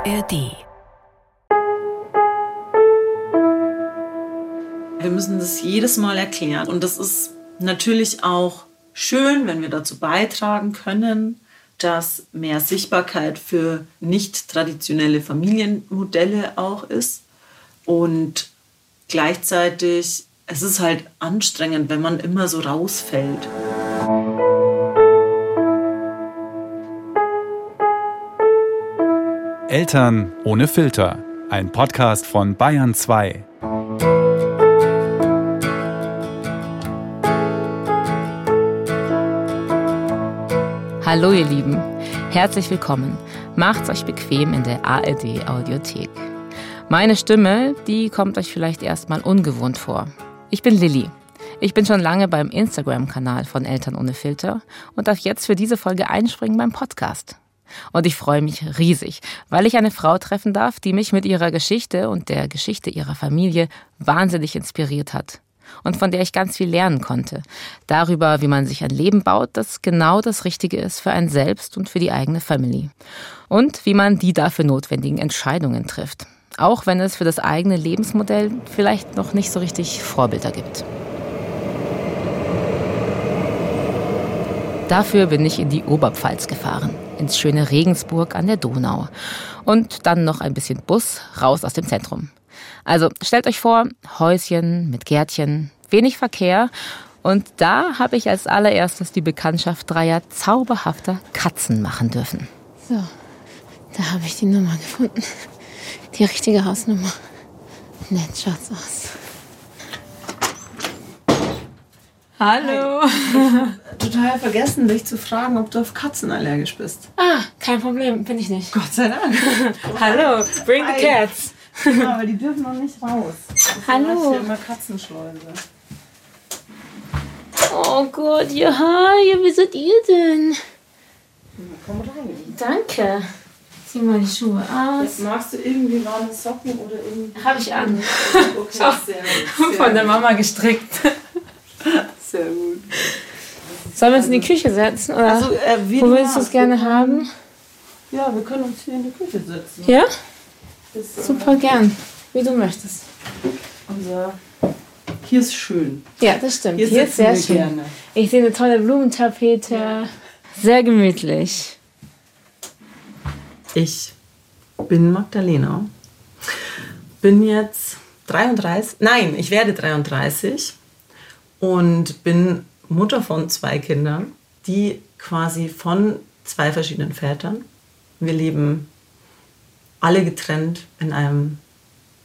ARD. Wir müssen das jedes Mal erklären. Und das ist natürlich auch schön, wenn wir dazu beitragen können, dass mehr Sichtbarkeit für nicht traditionelle Familienmodelle auch ist. Und gleichzeitig, es ist halt anstrengend, wenn man immer so rausfällt. Eltern ohne Filter. Ein Podcast von Bayern 2. Hallo ihr Lieben, herzlich willkommen. Macht's euch bequem in der ARD Audiothek. Meine Stimme, die kommt euch vielleicht erstmal ungewohnt vor. Ich bin Lilly. Ich bin schon lange beim Instagram-Kanal von Eltern ohne Filter und darf jetzt für diese Folge einspringen beim Podcast. Und ich freue mich riesig, weil ich eine Frau treffen darf, die mich mit ihrer Geschichte und der Geschichte ihrer Familie wahnsinnig inspiriert hat. Und von der ich ganz viel lernen konnte. Darüber, wie man sich ein Leben baut, das genau das Richtige ist für einen selbst und für die eigene Family. Und wie man die dafür notwendigen Entscheidungen trifft. Auch wenn es für das eigene Lebensmodell vielleicht noch nicht so richtig Vorbilder gibt. Dafür bin ich in die Oberpfalz gefahren ins schöne Regensburg an der Donau. Und dann noch ein bisschen Bus raus aus dem Zentrum. Also stellt euch vor, Häuschen mit Gärtchen, wenig Verkehr. Und da habe ich als allererstes die Bekanntschaft dreier zauberhafter Katzen machen dürfen. So, da habe ich die Nummer gefunden. Die richtige Hausnummer. Nett schaut's aus. Hallo. Total vergessen, dich zu fragen, ob du auf Katzen allergisch bist. Ah, kein Problem, bin ich nicht. Gott sei Dank. Hallo, bring the cats. Ja, aber die dürfen noch nicht raus. Deswegen Hallo. hab Ich immer Katzenschleuse. Oh Gott, ja, ja, wie seid ihr denn? Komm rein. Danke. Zieh mal die Schuhe aus. Magst du irgendwie warme Socken oder irgendwie? Habe ich an. Okay, sehr gut. Von der Mama gestrickt. Sehr gut. Sollen wir uns in die Küche setzen? Oder Also, äh, wie wo du willst du es gerne können- haben? Ja, wir können uns hier in die Küche setzen. Ja? Ist, äh, Super gern. Wie du möchtest. Unser hier ist schön. Ja, das stimmt. Hier, Hier, ist sehr wir schön. gerne. Ich sehe eine tolle Blumentapete. Sehr gemütlich. Ich bin Magdalena. Bin jetzt 33. Nein, ich werde 33 und bin Mutter von zwei Kindern, die quasi von zwei verschiedenen Vätern. Wir leben alle getrennt in einem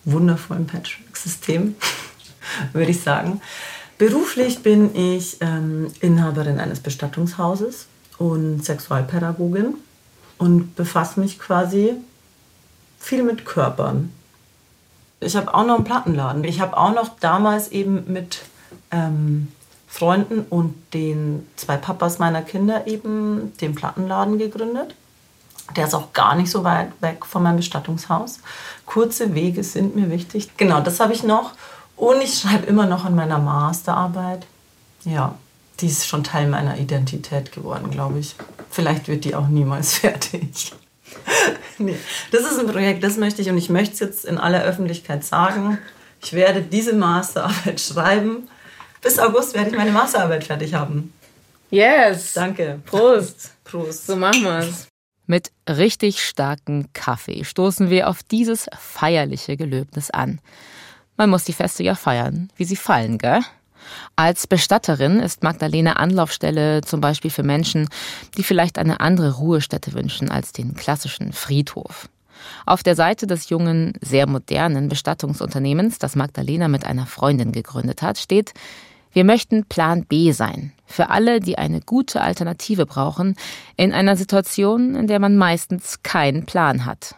wundervollen Patchwork-System, würde ich sagen. Beruflich bin ich ähm, Inhaberin eines Bestattungshauses und Sexualpädagogin und befasse mich quasi viel mit Körpern. Ich habe auch noch einen Plattenladen. Ich habe auch noch damals eben mit ähm, Freunden und den zwei Papas meiner Kinder eben den Plattenladen gegründet. Der ist auch gar nicht so weit weg von meinem Bestattungshaus. Kurze Wege sind mir wichtig. Genau, das habe ich noch. Und ich schreibe immer noch an meiner Masterarbeit. Ja, die ist schon Teil meiner Identität geworden, glaube ich. Vielleicht wird die auch niemals fertig. nee, das ist ein Projekt, das möchte ich und ich möchte es jetzt in aller Öffentlichkeit sagen. Ich werde diese Masterarbeit schreiben. Bis August werde ich meine Masterarbeit fertig haben. Yes. Danke. Prost. Prost. So machen wir es. Mit richtig starkem Kaffee stoßen wir auf dieses feierliche Gelöbnis an. Man muss die Feste ja feiern, wie sie fallen, gell? Als Bestatterin ist Magdalena Anlaufstelle zum Beispiel für Menschen, die vielleicht eine andere Ruhestätte wünschen als den klassischen Friedhof. Auf der Seite des jungen, sehr modernen Bestattungsunternehmens, das Magdalena mit einer Freundin gegründet hat, steht, wir möchten Plan B sein. Für alle, die eine gute Alternative brauchen, in einer Situation, in der man meistens keinen Plan hat.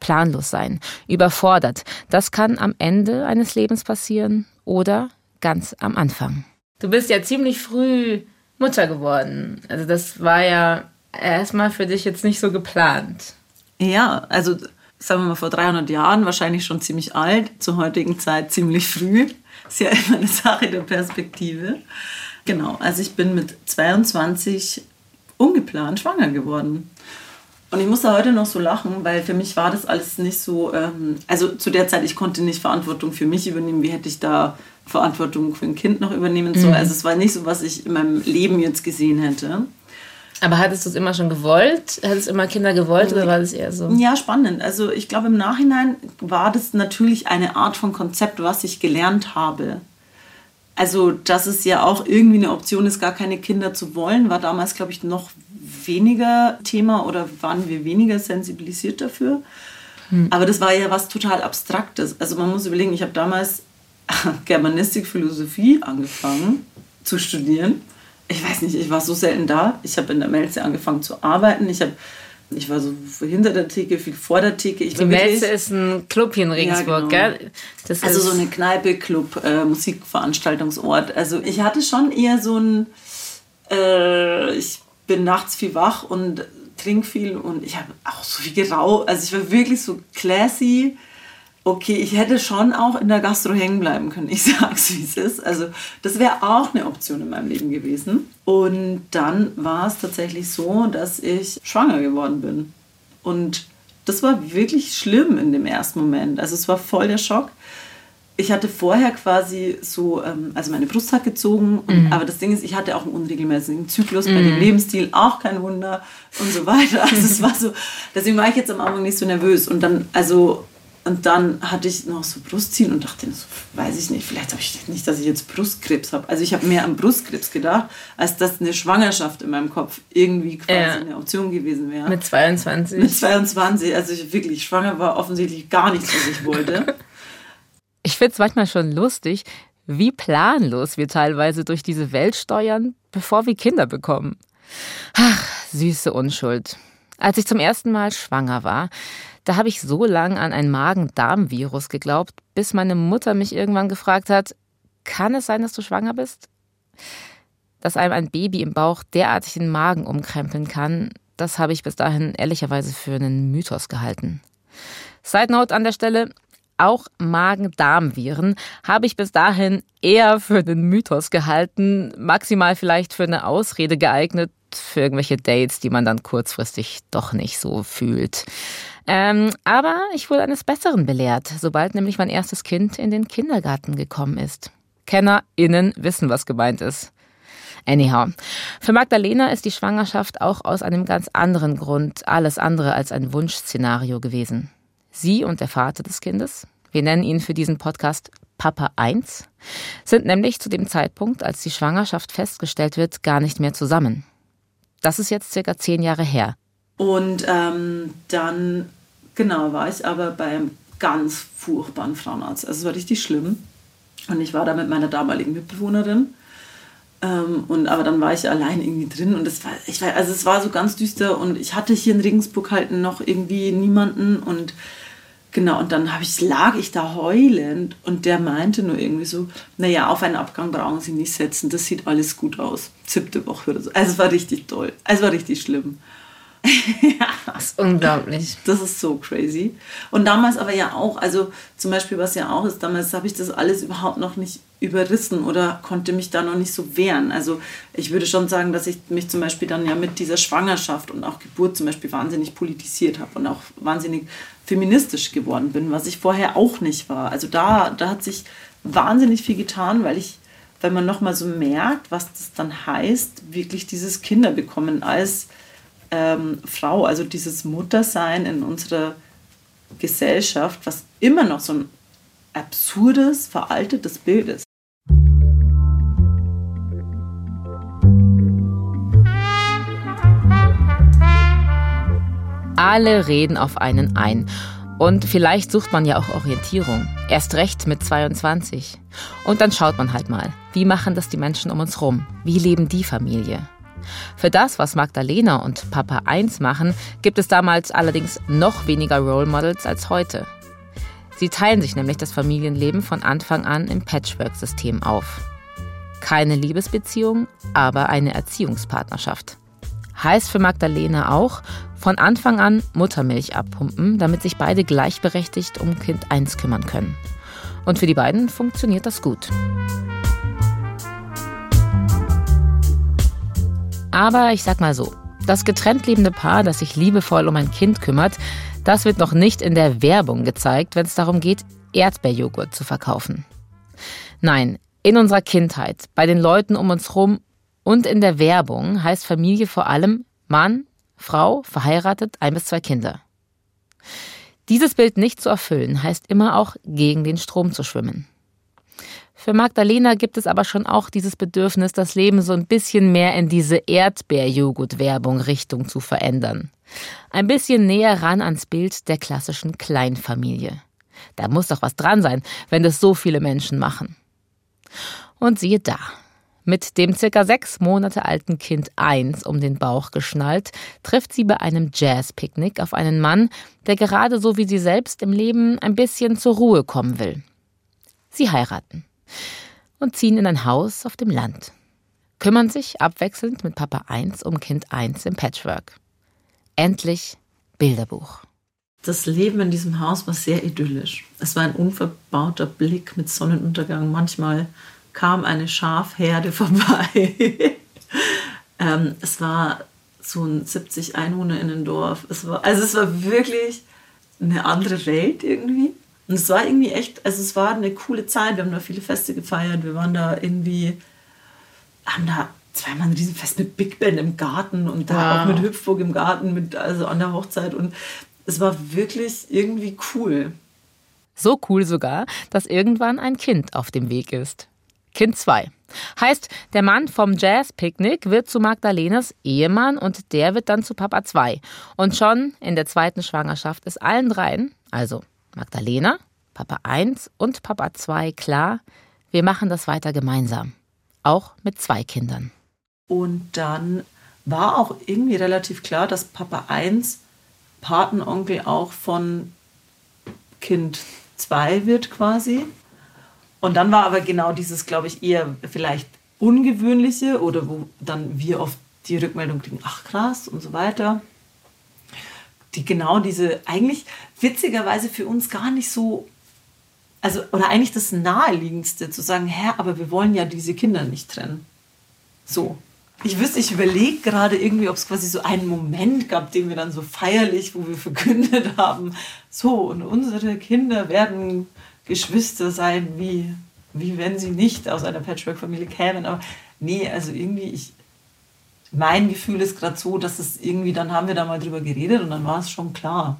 Planlos sein, überfordert, das kann am Ende eines Lebens passieren oder ganz am Anfang. Du bist ja ziemlich früh Mutter geworden. Also das war ja erstmal für dich jetzt nicht so geplant. Ja, also sagen wir mal vor 300 Jahren wahrscheinlich schon ziemlich alt, zur heutigen Zeit ziemlich früh. Ist ja immer eine Sache der Perspektive. Genau, also ich bin mit 22 ungeplant schwanger geworden. Und ich muss da heute noch so lachen, weil für mich war das alles nicht so, ähm, also zu der Zeit, ich konnte nicht Verantwortung für mich übernehmen. Wie hätte ich da Verantwortung für ein Kind noch übernehmen sollen? Mhm. Also es war nicht so, was ich in meinem Leben jetzt gesehen hätte. Aber hattest du es immer schon gewollt? Hattest du immer Kinder gewollt oder war das eher so? Ja, spannend. Also ich glaube, im Nachhinein war das natürlich eine Art von Konzept, was ich gelernt habe. Also, dass es ja auch irgendwie eine Option ist, gar keine Kinder zu wollen, war damals, glaube ich, noch weniger Thema oder waren wir weniger sensibilisiert dafür. Hm. Aber das war ja was total Abstraktes. Also man muss überlegen, ich habe damals Germanistik, Philosophie angefangen zu studieren. Ich weiß nicht, ich war so selten da. Ich habe in der Melze angefangen zu arbeiten. Ich habe ich war so hinter der Theke, viel vor der Theke. Ich die Melze ist ein Club hier in Regensburg, ja, genau. gell? Das also so eine Kneipe, Club, äh, Musikveranstaltungsort. Also ich hatte schon eher so ein, äh, ich bin nachts viel wach und trinke viel und ich habe auch so viel geraucht. Also ich war wirklich so classy okay, ich hätte schon auch in der Gastro hängen bleiben können. Ich sag's, wie es ist. Also, das wäre auch eine Option in meinem Leben gewesen. Und dann war es tatsächlich so, dass ich schwanger geworden bin. Und das war wirklich schlimm in dem ersten Moment. Also, es war voll der Schock. Ich hatte vorher quasi so, ähm, also meine Brust hat gezogen, und, mhm. aber das Ding ist, ich hatte auch einen unregelmäßigen Zyklus mhm. bei dem Lebensstil, auch kein Wunder und so weiter. Also es war so, deswegen war ich jetzt am Anfang nicht so nervös. Und dann, also und dann hatte ich noch so Brustziehen und dachte, so, weiß ich nicht, vielleicht habe ich nicht, dass ich jetzt Brustkrebs habe. Also ich habe mehr an Brustkrebs gedacht, als dass eine Schwangerschaft in meinem Kopf irgendwie quasi ja. eine Option gewesen wäre. Mit 22. Mit 22, also ich wirklich schwanger war offensichtlich gar nichts, was ich wollte. Ich finde es manchmal schon lustig, wie planlos wir teilweise durch diese Welt steuern, bevor wir Kinder bekommen. Ach, süße Unschuld. Als ich zum ersten Mal schwanger war, da habe ich so lange an ein Magen-Darm-Virus geglaubt, bis meine Mutter mich irgendwann gefragt hat, kann es sein, dass du schwanger bist? Dass einem ein Baby im Bauch derartig den Magen umkrempeln kann, das habe ich bis dahin ehrlicherweise für einen Mythos gehalten. Side Note an der Stelle, auch Magen-Darm-Viren habe ich bis dahin eher für einen Mythos gehalten, maximal vielleicht für eine Ausrede geeignet, für irgendwelche Dates, die man dann kurzfristig doch nicht so fühlt. Ähm, aber ich wurde eines Besseren belehrt, sobald nämlich mein erstes Kind in den Kindergarten gekommen ist. KennerInnen wissen, was gemeint ist. Anyhow, für Magdalena ist die Schwangerschaft auch aus einem ganz anderen Grund alles andere als ein Wunschszenario gewesen. Sie und der Vater des Kindes, wir nennen ihn für diesen Podcast Papa 1, sind nämlich zu dem Zeitpunkt, als die Schwangerschaft festgestellt wird, gar nicht mehr zusammen. Das ist jetzt circa zehn Jahre her. Und ähm, dann, genau, war ich aber beim ganz furchtbaren Frauenarzt. Also es war richtig schlimm. Und ich war da mit meiner damaligen Mitbewohnerin. Ähm, und, aber dann war ich allein irgendwie drin und es war, ich war, also es war so ganz düster und ich hatte hier in Regensburg halt noch irgendwie niemanden und genau, und dann ich, lag ich da heulend und der meinte nur irgendwie so, naja, auf einen Abgang brauchen Sie nicht setzen, das sieht alles gut aus. Siebte Woche oder so. Also es war richtig toll. Es war richtig schlimm ja. Das ist unglaublich. Das ist so crazy. Und damals aber ja auch, also zum Beispiel, was ja auch ist, damals habe ich das alles überhaupt noch nicht überrissen oder konnte mich da noch nicht so wehren. Also ich würde schon sagen, dass ich mich zum Beispiel dann ja mit dieser Schwangerschaft und auch Geburt zum Beispiel wahnsinnig politisiert habe und auch wahnsinnig feministisch geworden bin, was ich vorher auch nicht war. Also da, da hat sich wahnsinnig viel getan, weil ich, wenn man nochmal so merkt, was das dann heißt, wirklich dieses Kinder bekommen als ähm, Frau, also dieses Muttersein in unserer Gesellschaft, was immer noch so ein absurdes, veraltetes Bild ist. Alle reden auf einen ein. Und vielleicht sucht man ja auch Orientierung. Erst recht mit 22. Und dann schaut man halt mal, wie machen das die Menschen um uns rum? Wie leben die Familie? Für das, was Magdalena und Papa 1 machen, gibt es damals allerdings noch weniger Role Models als heute. Sie teilen sich nämlich das Familienleben von Anfang an im Patchwork-System auf. Keine Liebesbeziehung, aber eine Erziehungspartnerschaft. Heißt für Magdalena auch, von Anfang an Muttermilch abpumpen, damit sich beide gleichberechtigt um Kind 1 kümmern können. Und für die beiden funktioniert das gut. Aber ich sag mal so, Das getrennt lebende Paar, das sich liebevoll um ein Kind kümmert, das wird noch nicht in der Werbung gezeigt, wenn es darum geht, Erdbeerjoghurt zu verkaufen. Nein, in unserer Kindheit, bei den Leuten um uns herum und in der Werbung heißt Familie vor allem Mann, Frau, verheiratet, ein bis zwei Kinder. Dieses Bild nicht zu erfüllen, heißt immer auch gegen den Strom zu schwimmen. Für Magdalena gibt es aber schon auch dieses Bedürfnis, das Leben so ein bisschen mehr in diese Erdbeerjoghurt-Werbung Richtung zu verändern. Ein bisschen näher ran ans Bild der klassischen Kleinfamilie. Da muss doch was dran sein, wenn das so viele Menschen machen. Und siehe da, mit dem circa sechs Monate alten Kind 1 um den Bauch geschnallt, trifft sie bei einem Jazz-Picknick auf einen Mann, der gerade so wie sie selbst im Leben ein bisschen zur Ruhe kommen will. Sie heiraten und ziehen in ein Haus auf dem Land, kümmern sich abwechselnd mit Papa 1 um Kind 1 im Patchwork. Endlich Bilderbuch. Das Leben in diesem Haus war sehr idyllisch. Es war ein unverbauter Blick mit Sonnenuntergang. Manchmal kam eine Schafherde vorbei. ähm, es war so ein 70 Einwohnerinnen-Dorf. Es war, also es war wirklich eine andere Welt irgendwie. Und es war irgendwie echt, also es war eine coole Zeit. Wir haben da viele Feste gefeiert. Wir waren da irgendwie, haben da zweimal ein Riesenfest mit Big Band im Garten und da wow. auch mit Hüpfburg im Garten, mit, also an der Hochzeit. Und es war wirklich irgendwie cool. So cool sogar, dass irgendwann ein Kind auf dem Weg ist. Kind 2. Heißt, der Mann vom Jazz-Picknick wird zu Magdalenas Ehemann und der wird dann zu Papa 2. Und schon in der zweiten Schwangerschaft ist allen dreien, also Magdalena, Papa 1 und Papa 2, klar, wir machen das weiter gemeinsam. Auch mit zwei Kindern. Und dann war auch irgendwie relativ klar, dass Papa 1 Patenonkel auch von Kind 2 wird quasi. Und dann war aber genau dieses, glaube ich, eher vielleicht ungewöhnliche oder wo dann wir oft die Rückmeldung kriegen, ach krass und so weiter. Die genau diese, eigentlich witzigerweise für uns gar nicht so, also, oder eigentlich das naheliegendste zu sagen, Herr, aber wir wollen ja diese Kinder nicht trennen. So. Ich wüsste, ich überlege gerade irgendwie, ob es quasi so einen Moment gab, den wir dann so feierlich, wo wir verkündet haben, so, und unsere Kinder werden Geschwister sein, wie, wie wenn sie nicht aus einer Patchwork-Familie kämen. Aber nee, also irgendwie, ich, mein Gefühl ist gerade so, dass es irgendwie, dann haben wir da mal drüber geredet und dann war es schon klar.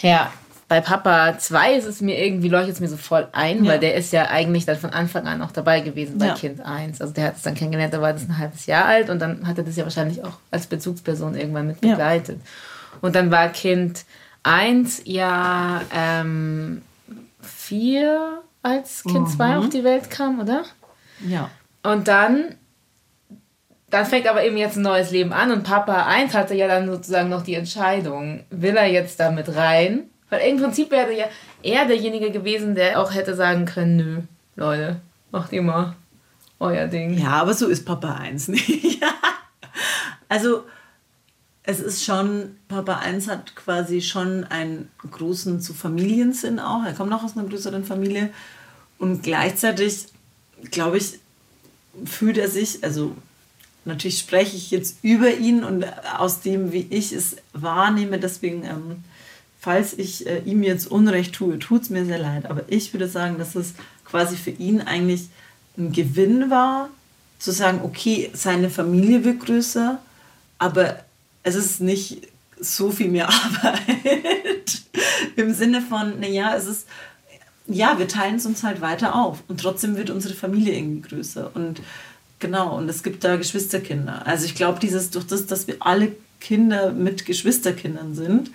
Ja, bei Papa 2 ist es mir irgendwie, leuchtet es mir so voll ein, ja. weil der ist ja eigentlich dann von Anfang an auch dabei gewesen bei ja. Kind 1. Also der hat es dann kennengelernt, da war das ein halbes Jahr alt und dann hat er das ja wahrscheinlich auch als Bezugsperson irgendwann mit begleitet. Ja. Und dann war Kind 1 ja ähm, vier, als Kind 2 mhm. auf die Welt kam, oder? Ja. Und dann, dann fängt aber eben jetzt ein neues Leben an und Papa 1 hatte ja dann sozusagen noch die Entscheidung, will er jetzt damit rein? Weil im Prinzip wäre ja er derjenige gewesen, der auch hätte sagen können, nö, Leute, macht ihr mal euer Ding. Ja, aber so ist Papa 1 nicht. also es ist schon, Papa 1 hat quasi schon einen großen zu Familiensinn auch. Er kommt auch aus einer größeren Familie. Und gleichzeitig, glaube ich, fühlt er sich, also natürlich spreche ich jetzt über ihn und aus dem, wie ich es wahrnehme, deswegen, ähm, falls ich äh, ihm jetzt Unrecht tue, tut es mir sehr leid. Aber ich würde sagen, dass es quasi für ihn eigentlich ein Gewinn war, zu sagen, okay, seine Familie wird größer, aber es ist nicht so viel mehr Arbeit. Im Sinne von, naja, es ist, ja, wir teilen es uns halt weiter auf und trotzdem wird unsere Familie irgendwie größer. Und genau, und es gibt da Geschwisterkinder. Also ich glaube, dieses, durch das, dass wir alle Kinder mit Geschwisterkindern sind,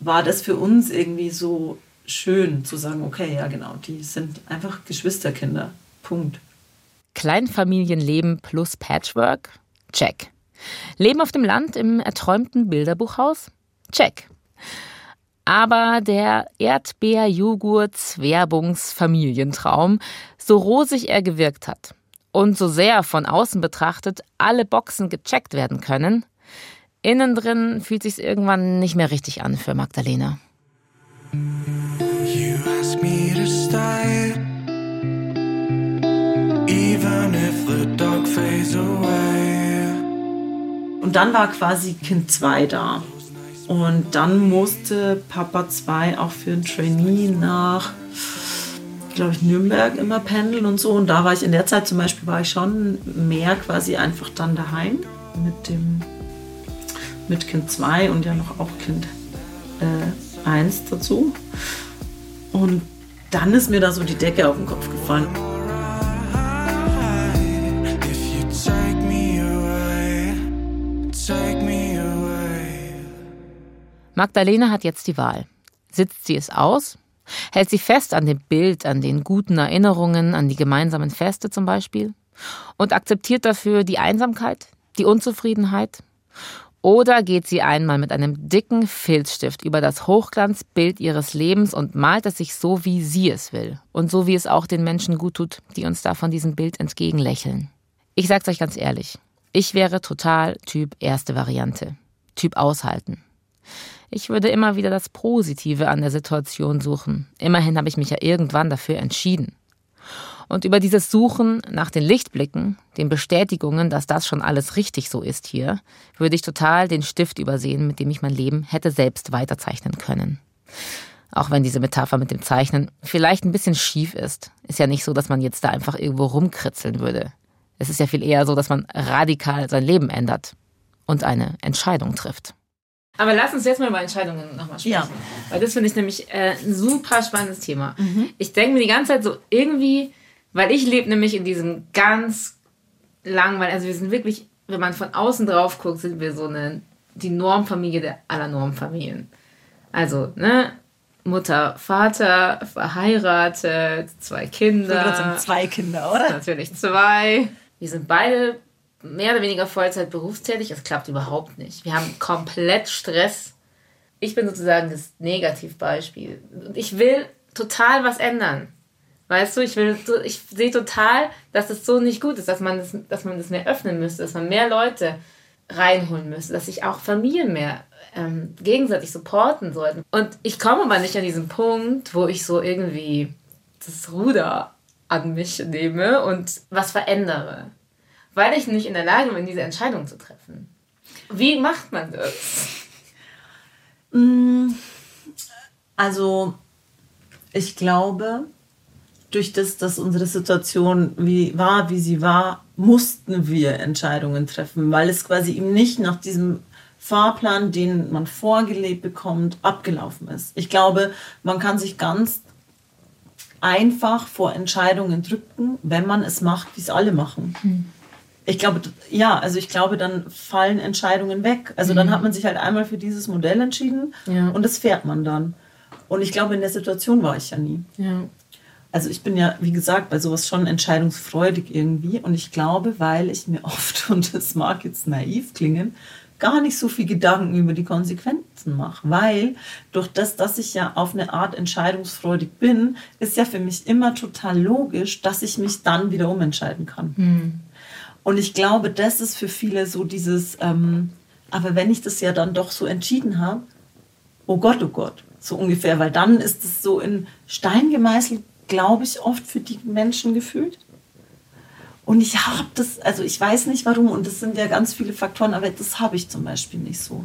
war das für uns irgendwie so schön zu sagen, okay, ja genau, die sind einfach Geschwisterkinder. Punkt. Kleinfamilienleben plus Patchwork? Check. Leben auf dem Land im erträumten Bilderbuchhaus? Check. Aber der Erdbeer-Joghurt-Werbungsfamilientraum, so rosig er gewirkt hat und so sehr von außen betrachtet alle Boxen gecheckt werden können, innen drin fühlt sich's irgendwann nicht mehr richtig an für Magdalena. You ask me to stay, even if the dark fades away. Und dann war quasi Kind 2 da. Und dann musste Papa 2 auch für ein Trainee nach, glaube ich, Nürnberg immer pendeln und so. Und da war ich in der Zeit zum Beispiel, war ich schon mehr quasi einfach dann daheim mit dem mit Kind 2 und ja noch auch Kind 1 äh, dazu. Und dann ist mir da so die Decke auf den Kopf gefallen. Magdalena hat jetzt die Wahl. Sitzt sie es aus? Hält sie fest an dem Bild, an den guten Erinnerungen, an die gemeinsamen Feste zum Beispiel? Und akzeptiert dafür die Einsamkeit, die Unzufriedenheit? Oder geht sie einmal mit einem dicken Filzstift über das Hochglanzbild ihres Lebens und malt es sich so, wie sie es will und so, wie es auch den Menschen gut tut, die uns da von diesem Bild entgegenlächeln? Ich sag's euch ganz ehrlich, ich wäre total Typ erste Variante. Typ aushalten. Ich würde immer wieder das Positive an der Situation suchen. Immerhin habe ich mich ja irgendwann dafür entschieden. Und über dieses Suchen nach den Lichtblicken, den Bestätigungen, dass das schon alles richtig so ist hier, würde ich total den Stift übersehen, mit dem ich mein Leben hätte selbst weiterzeichnen können. Auch wenn diese Metapher mit dem Zeichnen vielleicht ein bisschen schief ist. Ist ja nicht so, dass man jetzt da einfach irgendwo rumkritzeln würde. Es ist ja viel eher so, dass man radikal sein Leben ändert und eine Entscheidung trifft. Aber lass uns jetzt mal über Entscheidungen nochmal sprechen. Ja. Weil das finde ich nämlich äh, ein super spannendes Thema. Mhm. Ich denke mir die ganze Zeit so irgendwie, weil ich lebe nämlich in diesem ganz langweiligen, also wir sind wirklich, wenn man von außen drauf guckt, sind wir so eine, die Normfamilie der aller Normfamilien. Also, ne, Mutter, Vater, verheiratet, zwei Kinder. Sind zwei Kinder, oder? Natürlich zwei. Wir sind beide mehr oder weniger Vollzeit berufstätig. Es klappt überhaupt nicht. Wir haben komplett Stress. Ich bin sozusagen das Negativbeispiel. Ich will total was ändern. Weißt du, ich will, ich sehe total, dass es so nicht gut ist, dass man das, dass man das mehr öffnen müsste, dass man mehr Leute reinholen müsste, dass sich auch Familien mehr ähm, gegenseitig supporten sollten. Und ich komme aber nicht an diesen Punkt, wo ich so irgendwie das Ruder an mich nehme und was verändere weil ich nicht in der Lage bin, diese Entscheidung zu treffen. Wie macht man das? Mm, also, ich glaube, durch das, dass unsere Situation wie war, wie sie war, mussten wir Entscheidungen treffen, weil es quasi eben nicht nach diesem Fahrplan, den man vorgelebt bekommt, abgelaufen ist. Ich glaube, man kann sich ganz einfach vor Entscheidungen drücken, wenn man es macht, wie es alle machen. Hm. Ich glaube, ja, also ich glaube, dann fallen Entscheidungen weg. Also mhm. dann hat man sich halt einmal für dieses Modell entschieden ja. und das fährt man dann. Und ich glaube, in der Situation war ich ja nie. Ja. Also ich bin ja, wie gesagt, bei sowas schon entscheidungsfreudig irgendwie. Und ich glaube, weil ich mir oft, und das mag jetzt naiv klingen, gar nicht so viel Gedanken über die Konsequenzen mache. Weil durch das, dass ich ja auf eine Art entscheidungsfreudig bin, ist ja für mich immer total logisch, dass ich mich dann wieder umentscheiden kann. Mhm. Und ich glaube, das ist für viele so dieses, ähm, aber wenn ich das ja dann doch so entschieden habe, oh Gott, oh Gott, so ungefähr, weil dann ist es so in Stein gemeißelt, glaube ich, oft für die Menschen gefühlt. Und ich habe das, also ich weiß nicht warum, und das sind ja ganz viele Faktoren, aber das habe ich zum Beispiel nicht so.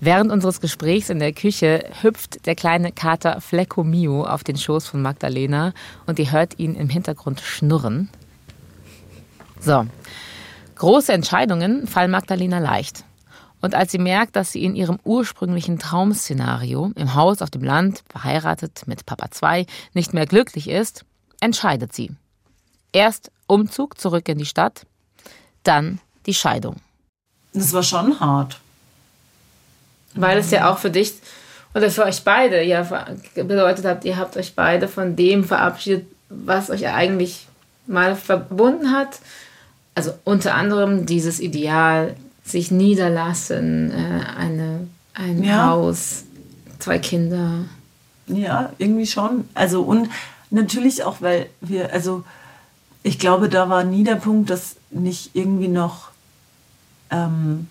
Während unseres Gesprächs in der Küche hüpft der kleine Kater Flecko Mio auf den Schoß von Magdalena und ihr hört ihn im Hintergrund schnurren. So. Große Entscheidungen fallen Magdalena leicht. Und als sie merkt, dass sie in ihrem ursprünglichen Traum-Szenario im Haus auf dem Land, verheiratet mit Papa 2, nicht mehr glücklich ist, entscheidet sie. Erst Umzug zurück in die Stadt, dann die Scheidung. Das war schon hart. Weil es ja auch für dich oder für euch beide ja bedeutet hat, ihr habt euch beide von dem verabschiedet, was euch eigentlich mal verbunden hat also unter anderem dieses Ideal, sich niederlassen, äh, eine, ein ja. Haus, zwei Kinder. Ja, irgendwie schon. Also und natürlich auch, weil wir, also ich glaube, da war nie der Punkt, dass nicht irgendwie noch ähm,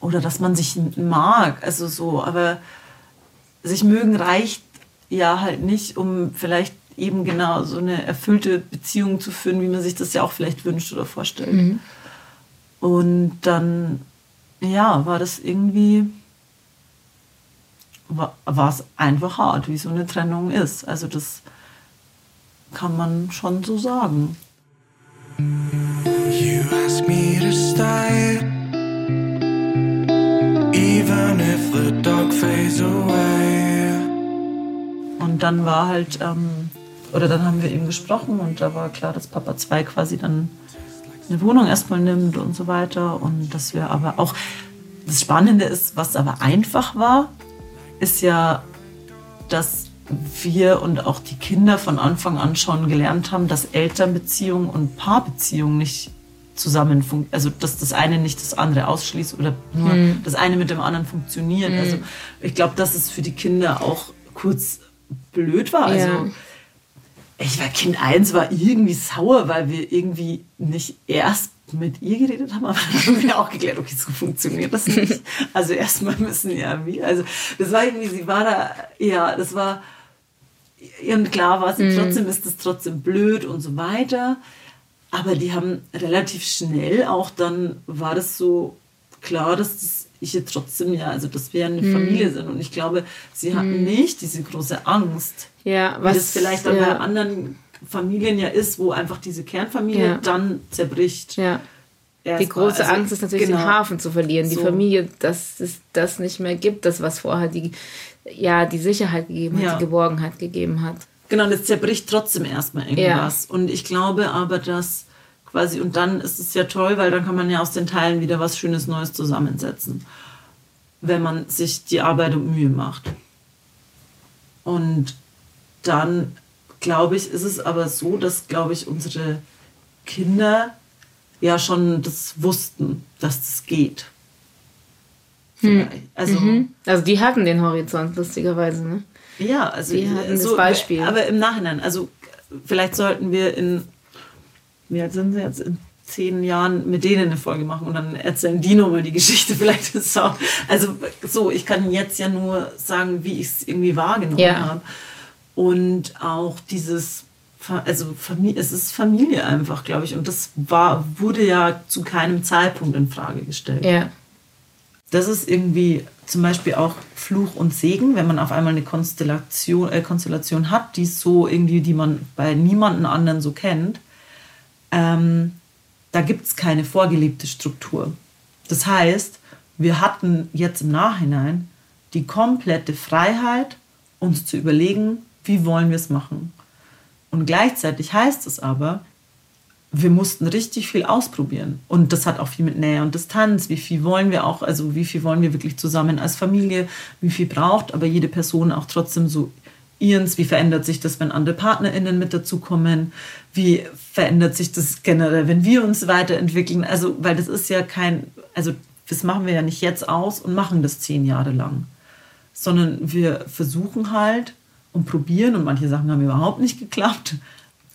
oder dass man sich mag, also so, aber sich mögen reicht ja halt nicht, um vielleicht eben genau so eine erfüllte Beziehung zu führen, wie man sich das ja auch vielleicht wünscht oder vorstellt. Mhm. Und dann, ja, war das irgendwie, war, es einfach hart, wie so eine Trennung ist. Also das kann man schon so sagen. You ask me to stay, even if the dog fades away. Und dann war halt, ähm, oder dann haben wir eben gesprochen und da war klar, dass Papa 2 quasi dann eine Wohnung erstmal nimmt und so weiter. Und dass wir aber auch, das Spannende ist, was aber einfach war, ist ja, dass wir und auch die Kinder von Anfang an schon gelernt haben, dass Elternbeziehung und Paarbeziehung nicht zusammen also dass das eine nicht das andere ausschließt oder nur hm. das eine mit dem anderen funktioniert. Hm. Also ich glaube, dass es für die Kinder auch kurz blöd war. Also ja. Ich war Kind 1 war irgendwie sauer, weil wir irgendwie nicht erst mit ihr geredet haben, aber dann haben wir auch geklärt, okay, so funktioniert das nicht. Also erstmal müssen ja wie. Also das war irgendwie, sie war da, ja, das war und klar war sie, mhm. trotzdem ist das trotzdem blöd und so weiter. Aber die haben relativ schnell auch dann, war das so klar, dass das ich jetzt trotzdem ja, also dass wir eine mhm. Familie sind. Und ich glaube, sie hatten mhm. nicht diese große Angst. Ja, was. Wie das vielleicht dann ja. bei anderen Familien ja ist, wo einfach diese Kernfamilie ja. dann zerbricht. Ja. Die große also, Angst ist natürlich, genau. den Hafen zu verlieren, die so. Familie, dass es das nicht mehr gibt, das, was vorher die ja die Sicherheit gegeben hat, ja. die Geborgenheit gegeben hat. Genau, und es zerbricht trotzdem erstmal irgendwas. Ja. Und ich glaube aber, dass quasi, und dann ist es ja toll, weil dann kann man ja aus den Teilen wieder was Schönes Neues zusammensetzen, wenn man sich die Arbeit und Mühe macht. Und dann, glaube ich, ist es aber so, dass, glaube ich, unsere Kinder ja schon das wussten, dass das geht. Hm. Also, mhm. also die hatten den Horizont, lustigerweise, ne? Ja, also die hatten so, das Beispiel. Aber im Nachhinein, also vielleicht sollten wir in, wie alt sind sie jetzt, in zehn Jahren mit denen eine Folge machen und dann erzählen die nochmal die Geschichte. Vielleicht ist es auch, also so, ich kann jetzt ja nur sagen, wie ich es irgendwie wahrgenommen ja. habe. Und auch dieses, also Familie, es ist Familie einfach, glaube ich. Und das war, wurde ja zu keinem Zeitpunkt in Frage gestellt. Ja das ist irgendwie zum Beispiel auch Fluch und Segen, wenn man auf einmal eine Konstellation, äh, Konstellation hat, die so irgendwie, die man bei niemandem anderen so kennt. Ähm, da gibt es keine vorgelebte Struktur. Das heißt, wir hatten jetzt im Nachhinein die komplette Freiheit, uns zu überlegen, wie wollen wir es machen. Und gleichzeitig heißt es aber, wir mussten richtig viel ausprobieren. Und das hat auch viel mit Nähe und Distanz. Wie viel wollen wir auch, also wie viel wollen wir wirklich zusammen als Familie, wie viel braucht aber jede Person auch trotzdem so ihrens, wie verändert sich das, wenn andere PartnerInnen mit dazukommen, wie verändert sich das generell, wenn wir uns weiterentwickeln. Also, weil das ist ja kein, also das machen wir ja nicht jetzt aus und machen das zehn Jahre lang, sondern wir versuchen halt und probieren und manche Sachen haben überhaupt nicht geklappt.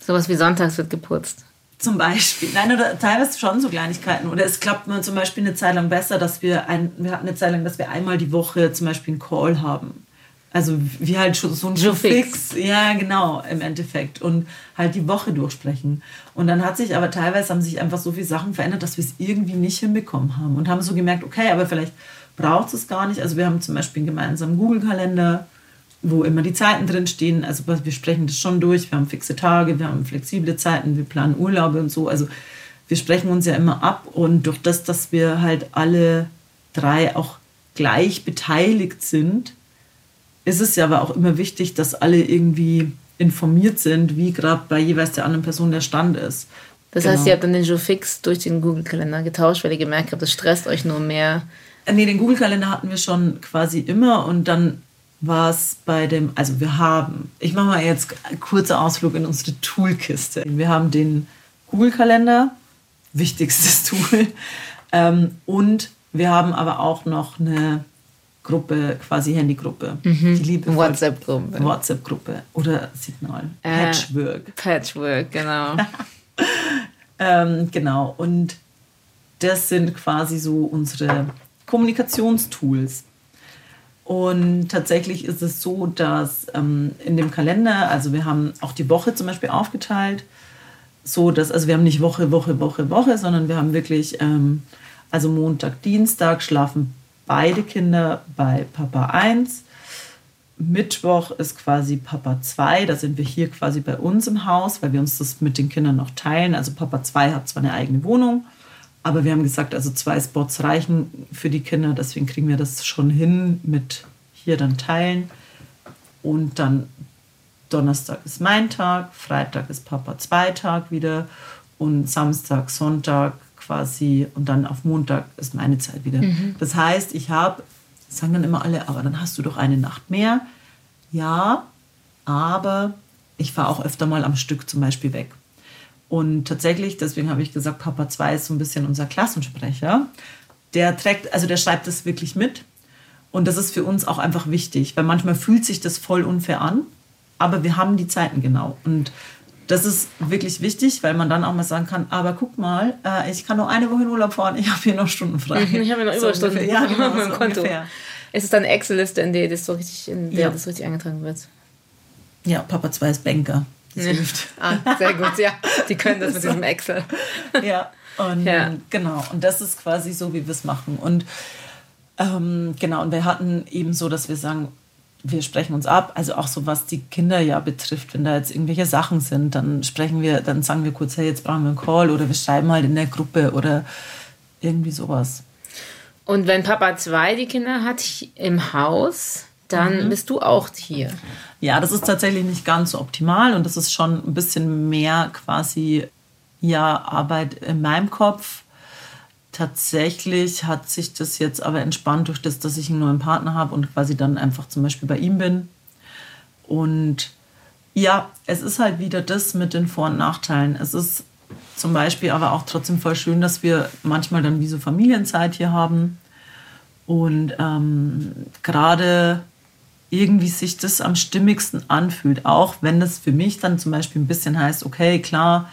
Sowas wie sonntags wird geputzt. Zum Beispiel. Nein, oder teilweise schon so Kleinigkeiten. Oder es klappt mir zum Beispiel eine Zeit lang besser, dass wir ein, wir hatten eine Zeit lang, dass wir einmal die Woche zum Beispiel einen Call haben. Also wie halt schon so ein Fix. Ja, genau, im Endeffekt. Und halt die Woche durchsprechen. Und dann hat sich aber teilweise haben sich einfach so viele Sachen verändert, dass wir es irgendwie nicht hinbekommen haben. Und haben so gemerkt, okay, aber vielleicht braucht es gar nicht. Also wir haben zum Beispiel einen gemeinsamen Google-Kalender wo immer die Zeiten drin stehen. Also wir sprechen das schon durch. Wir haben fixe Tage, wir haben flexible Zeiten, wir planen Urlaube und so. Also wir sprechen uns ja immer ab und durch das, dass wir halt alle drei auch gleich beteiligt sind, ist es ja aber auch immer wichtig, dass alle irgendwie informiert sind, wie gerade bei jeweils der anderen Person der Stand ist. Das genau. heißt, ihr habt dann den Joe Fix durch den Google-Kalender getauscht, weil ihr gemerkt habt, das stresst euch nur mehr. Äh, nee, den Google-Kalender hatten wir schon quasi immer und dann war es bei dem, also wir haben, ich mache mal jetzt einen kurzen Ausflug in unsere Toolkiste. Wir haben den Google-Kalender, wichtigstes Tool, ähm, und wir haben aber auch noch eine Gruppe, quasi Handygruppe. Mhm. Die liebe WhatsApp-Gruppe. WhatsApp-Gruppe oder Signal. Äh, Patchwork. Patchwork, genau. ähm, genau. Und das sind quasi so unsere Kommunikationstools. Und tatsächlich ist es so, dass ähm, in dem Kalender, also wir haben auch die Woche zum Beispiel aufgeteilt, so, dass, also wir haben nicht Woche, Woche, Woche, Woche, sondern wir haben wirklich, ähm, also Montag, Dienstag schlafen beide Kinder bei Papa 1. Mittwoch ist quasi Papa 2, da sind wir hier quasi bei uns im Haus, weil wir uns das mit den Kindern noch teilen. Also Papa 2 hat zwar eine eigene Wohnung, aber wir haben gesagt, also zwei Spots reichen für die Kinder, deswegen kriegen wir das schon hin mit hier dann teilen. Und dann Donnerstag ist mein Tag, Freitag ist Papa 2 Tag wieder und Samstag, Sonntag quasi und dann auf Montag ist meine Zeit wieder. Mhm. Das heißt, ich habe sagen dann immer alle, aber dann hast du doch eine Nacht mehr. Ja, aber ich fahre auch öfter mal am Stück zum Beispiel weg. Und tatsächlich, deswegen habe ich gesagt, Papa 2 ist so ein bisschen unser Klassensprecher. Der trägt, also der schreibt das wirklich mit. Und das ist für uns auch einfach wichtig, weil manchmal fühlt sich das voll unfair an, aber wir haben die Zeiten genau. Und das ist wirklich wichtig, weil man dann auch mal sagen kann, aber guck mal, äh, ich kann nur eine Woche in Urlaub fahren, ich habe hier noch Stunden frei. Ich habe hier noch Überstunden. So ja, genau, so Konto. Ungefähr. Es ist dann eine Excel-Liste, in der das so richtig, in der ja. das richtig eingetragen wird. Ja, Papa 2 ist Banker. Das hilft. Ah, sehr gut, ja. Die können das mit so. diesem Excel. Ja, und ja. genau. Und das ist quasi so, wie wir es machen. Und ähm, genau, und wir hatten eben so, dass wir sagen, wir sprechen uns ab, also auch so was die Kinder ja betrifft, wenn da jetzt irgendwelche Sachen sind, dann sprechen wir, dann sagen wir kurz, hey, jetzt brauchen wir einen Call oder wir schreiben halt in der Gruppe oder irgendwie sowas. Und wenn Papa zwei die Kinder hat im Haus, dann mhm. bist du auch hier. Ja, das ist tatsächlich nicht ganz so optimal und das ist schon ein bisschen mehr quasi ja Arbeit in meinem Kopf Tatsächlich hat sich das jetzt aber entspannt durch das, dass ich einen neuen Partner habe und quasi dann einfach zum Beispiel bei ihm bin. Und ja, es ist halt wieder das mit den Vor- und Nachteilen. Es ist zum Beispiel aber auch trotzdem voll schön, dass wir manchmal dann wie so Familienzeit hier haben. Und ähm, gerade irgendwie sich das am stimmigsten anfühlt, auch wenn das für mich dann zum Beispiel ein bisschen heißt, okay, klar,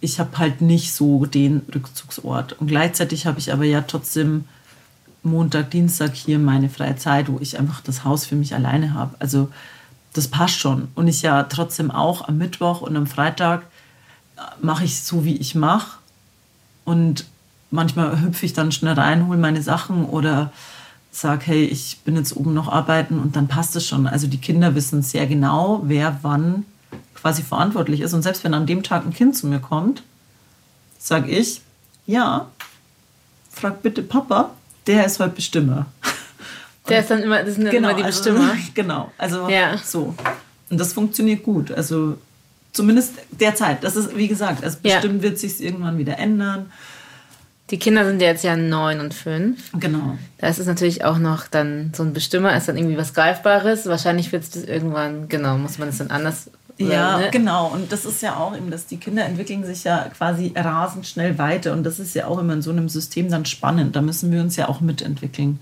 ich habe halt nicht so den Rückzugsort. Und gleichzeitig habe ich aber ja trotzdem Montag, Dienstag hier meine freie Zeit, wo ich einfach das Haus für mich alleine habe. Also das passt schon. Und ich ja trotzdem auch am Mittwoch und am Freitag mache ich so, wie ich mache. Und manchmal hüpfe ich dann schnell rein, hole meine Sachen oder sage, hey, ich bin jetzt oben noch arbeiten und dann passt es schon. Also die Kinder wissen sehr genau, wer wann quasi verantwortlich ist. Und selbst wenn an dem Tag ein Kind zu mir kommt, sage ich, ja, frag bitte Papa, der ist heute Bestimmer. Der ist dann immer, das sind genau, immer die Bestimmer. Genau, also ja. so. Und das funktioniert gut. Also zumindest derzeit. Das ist, wie gesagt, also bestimmt ja. wird sich irgendwann wieder ändern. Die Kinder sind jetzt ja neun und fünf. Genau. Da ist es natürlich auch noch dann so ein Bestimmer, ist dann irgendwie was Greifbares. Wahrscheinlich wird es das irgendwann, genau, muss man es dann anders ja, ne? genau. Und das ist ja auch eben, dass die Kinder entwickeln sich ja quasi rasend schnell weiter. Und das ist ja auch immer in so einem System dann spannend. Da müssen wir uns ja auch mitentwickeln.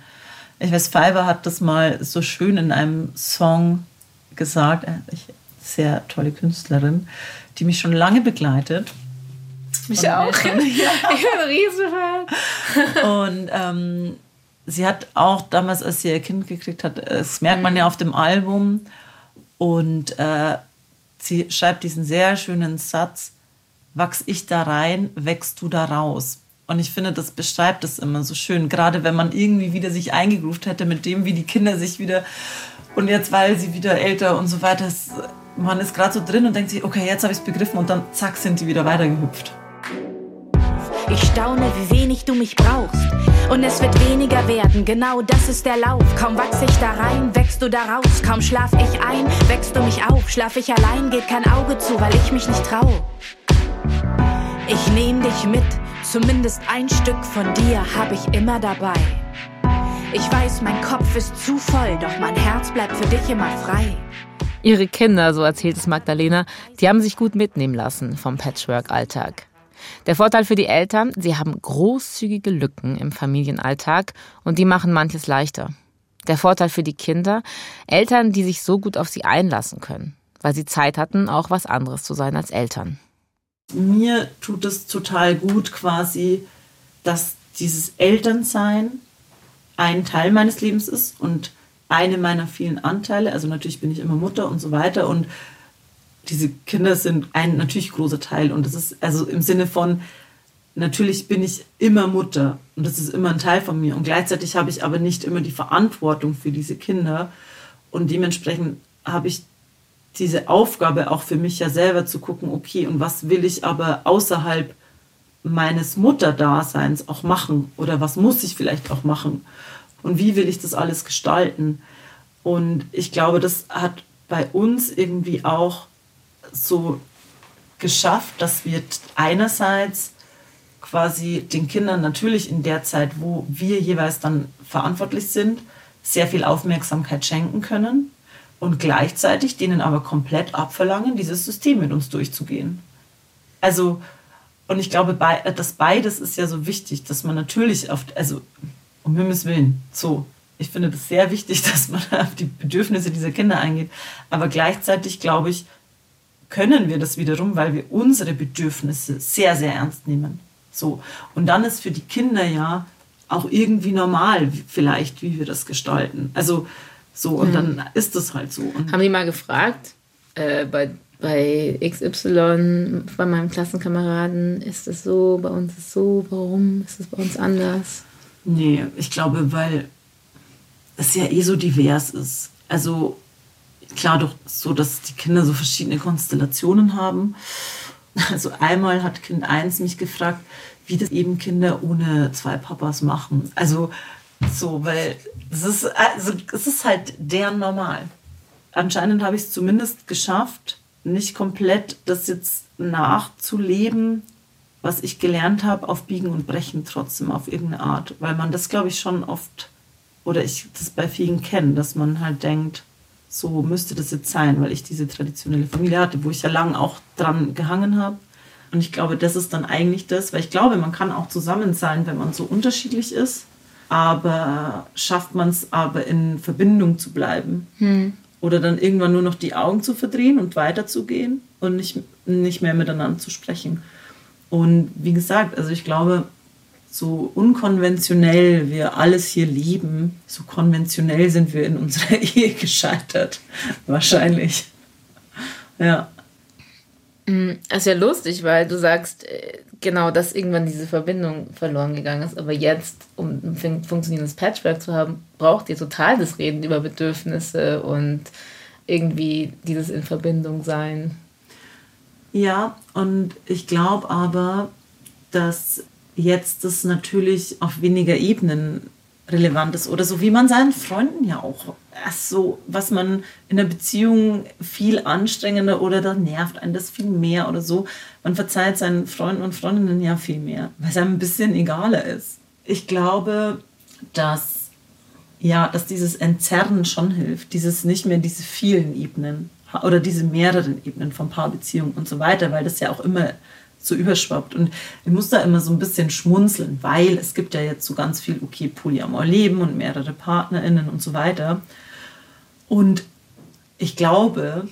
Ich weiß, Fiverr hat das mal so schön in einem Song gesagt. Ich, sehr tolle Künstlerin, die mich schon lange begleitet. Mich auch. Ja. Ich bin ein Riesenfan. Und ähm, sie hat auch damals, als sie ihr Kind gekriegt hat, das merkt man ja auf dem Album. Und äh, sie schreibt diesen sehr schönen Satz, wachs ich da rein, wächst du da raus. Und ich finde, das beschreibt es immer so schön, gerade wenn man irgendwie wieder sich eingegruft hätte mit dem, wie die Kinder sich wieder und jetzt, weil sie wieder älter und so weiter, man ist gerade so drin und denkt sich, okay, jetzt habe ich es begriffen und dann zack sind die wieder weitergehüpft. Ich staune, wie wenig du mich brauchst. Und es wird weniger werden, genau das ist der Lauf. Kaum wachs ich da rein, wächst du da raus. Kaum schlaf ich ein, wächst du mich auf. Schlaf ich allein, geht kein Auge zu, weil ich mich nicht trau. Ich nehm dich mit, zumindest ein Stück von dir hab ich immer dabei. Ich weiß, mein Kopf ist zu voll, doch mein Herz bleibt für dich immer frei. Ihre Kinder, so erzählt es Magdalena, die haben sich gut mitnehmen lassen vom Patchwork-Alltag. Der Vorteil für die Eltern, sie haben großzügige Lücken im Familienalltag und die machen manches leichter. Der Vorteil für die Kinder, Eltern, die sich so gut auf sie einlassen können, weil sie Zeit hatten, auch was anderes zu sein als Eltern. Mir tut es total gut quasi, dass dieses Elternsein ein Teil meines Lebens ist und eine meiner vielen Anteile. Also natürlich bin ich immer Mutter und so weiter und diese Kinder sind ein natürlich großer Teil und das ist also im Sinne von, natürlich bin ich immer Mutter und das ist immer ein Teil von mir und gleichzeitig habe ich aber nicht immer die Verantwortung für diese Kinder und dementsprechend habe ich diese Aufgabe auch für mich ja selber zu gucken, okay, und was will ich aber außerhalb meines Mutterdaseins auch machen oder was muss ich vielleicht auch machen und wie will ich das alles gestalten. Und ich glaube, das hat bei uns irgendwie auch so geschafft, dass wir einerseits quasi den Kindern natürlich in der Zeit, wo wir jeweils dann verantwortlich sind, sehr viel Aufmerksamkeit schenken können und gleichzeitig denen aber komplett abverlangen, dieses System mit uns durchzugehen. Also, und ich glaube, dass beides ist ja so wichtig, dass man natürlich auf, also um Himmels Willen, so, ich finde das sehr wichtig, dass man auf die Bedürfnisse dieser Kinder eingeht, aber gleichzeitig glaube ich, können wir das wiederum, weil wir unsere Bedürfnisse sehr, sehr ernst nehmen. So. Und dann ist für die Kinder ja auch irgendwie normal, vielleicht, wie wir das gestalten. Also, so, und mhm. dann ist das halt so. Und Haben die mal gefragt, äh, bei, bei XY, bei meinem Klassenkameraden, ist es so, bei uns ist es so, warum ist es bei uns anders? Nee, ich glaube, weil es ja eh so divers ist. Also klar, doch so, dass die Kinder so verschiedene Konstellationen haben. Also einmal hat Kind 1 mich gefragt, wie das eben Kinder ohne zwei Papas machen. Also so, weil es ist, also, es ist halt deren Normal. Anscheinend habe ich es zumindest geschafft, nicht komplett das jetzt nachzuleben, was ich gelernt habe, auf Biegen und Brechen trotzdem auf irgendeine Art. Weil man das, glaube ich, schon oft, oder ich das bei vielen kenne, dass man halt denkt, so müsste das jetzt sein, weil ich diese traditionelle Familie hatte, wo ich ja lang auch dran gehangen habe. Und ich glaube, das ist dann eigentlich das, weil ich glaube, man kann auch zusammen sein, wenn man so unterschiedlich ist aber schafft man es aber in Verbindung zu bleiben. Hm. Oder dann irgendwann nur noch die Augen zu verdrehen und weiterzugehen und nicht, nicht mehr miteinander zu sprechen. Und wie gesagt, also ich glaube, so unkonventionell wir alles hier lieben, so konventionell sind wir in unserer Ehe gescheitert. Wahrscheinlich. Ja. Mm, das ist ja lustig, weil du sagst, äh, genau, dass irgendwann diese Verbindung verloren gegangen ist. Aber jetzt, um ein funktionierendes Patchwork zu haben, braucht ihr total das Reden über Bedürfnisse und irgendwie dieses in Verbindung sein. Ja, und ich glaube aber, dass jetzt das natürlich auf weniger Ebenen relevant ist oder so wie man seinen Freunden ja auch so was man in der Beziehung viel anstrengender oder da nervt einen das viel mehr oder so. Man verzeiht seinen Freunden und Freundinnen ja viel mehr weil es einem ein bisschen egaler ist. Ich glaube dass ja dass dieses Entzerren schon hilft dieses nicht mehr diese vielen Ebenen oder diese mehreren Ebenen von Paarbeziehungen und so weiter weil das ja auch immer so überschwappt. Und ich muss da immer so ein bisschen schmunzeln, weil es gibt ja jetzt so ganz viel, okay, Polyamor leben und mehrere PartnerInnen und so weiter. Und ich glaube,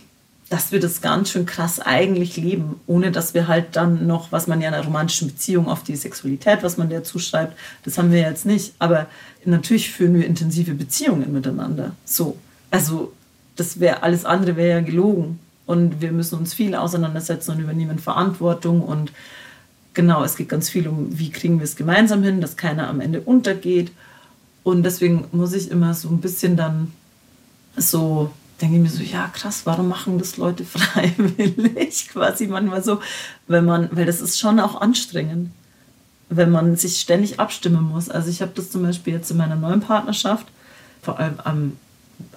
dass wir das ganz schön krass eigentlich leben, ohne dass wir halt dann noch, was man ja in einer romantischen Beziehung auf die Sexualität, was man der zuschreibt, das haben wir jetzt nicht. Aber natürlich führen wir intensive Beziehungen miteinander. So. Also, das wäre alles andere wäre ja gelogen und wir müssen uns viel auseinandersetzen und übernehmen Verantwortung und genau, es geht ganz viel um, wie kriegen wir es gemeinsam hin, dass keiner am Ende untergeht und deswegen muss ich immer so ein bisschen dann so denke ich mir so, ja krass, warum machen das Leute freiwillig? Quasi manchmal so, wenn man, weil das ist schon auch anstrengend, wenn man sich ständig abstimmen muss. Also ich habe das zum Beispiel jetzt in meiner neuen Partnerschaft, vor allem am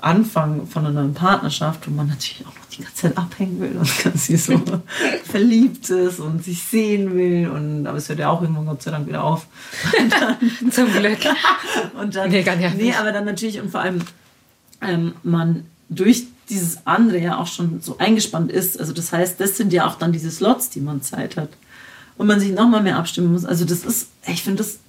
Anfang von einer neuen Partnerschaft, wo man natürlich auch noch die ganze Zeit abhängen will und ganz so verliebt ist und sich sehen will. Und, aber es hört ja auch irgendwann Gott sei Dank wieder auf. Dann, Zum Glück. und dann, nee, gar nicht. nee, aber dann natürlich und vor allem ähm, man durch dieses andere ja auch schon so eingespannt ist. Also das heißt, das sind ja auch dann diese Slots, die man Zeit hat. Und man sich nochmal mehr abstimmen muss. Also das ist, ich finde das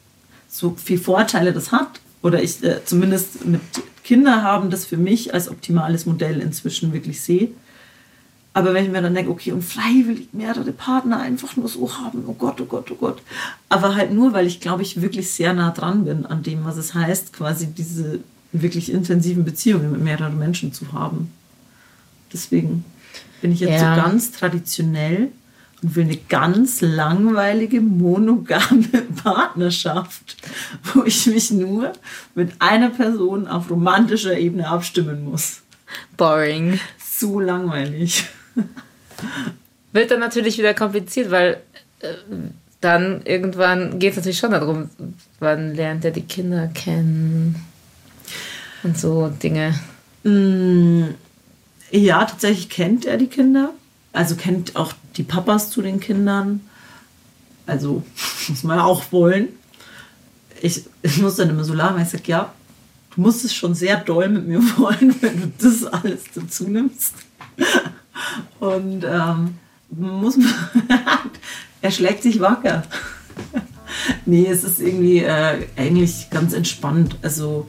so viel Vorteile das hat. Oder ich äh, zumindest mit Kinder haben, das für mich als optimales Modell inzwischen wirklich sehe. Aber wenn ich mir dann denke, okay, und freiwillig mehrere Partner einfach nur so haben, oh Gott, oh Gott, oh Gott. Aber halt nur, weil ich glaube, ich wirklich sehr nah dran bin an dem, was es heißt, quasi diese wirklich intensiven Beziehungen mit mehreren Menschen zu haben. Deswegen. bin ich jetzt ja. so ganz traditionell und will eine ganz langweilige, monogame Partnerschaft, wo ich mich nur mit einer Person auf romantischer Ebene abstimmen muss. Boring. So langweilig. Wird dann natürlich wieder kompliziert, weil äh, dann irgendwann geht es natürlich schon darum, wann lernt er die Kinder kennen und so Dinge. Mm, ja, tatsächlich kennt er die Kinder. Also kennt auch die Papas zu den Kindern. Also muss man auch wollen. Ich, ich muss dann immer so lachen, weil ich sage, ja, du musst es schon sehr doll mit mir wollen, wenn du das alles dazu nimmst. Und ähm, muss man, er schlägt sich wacker. nee, es ist irgendwie äh, eigentlich ganz entspannt. Also,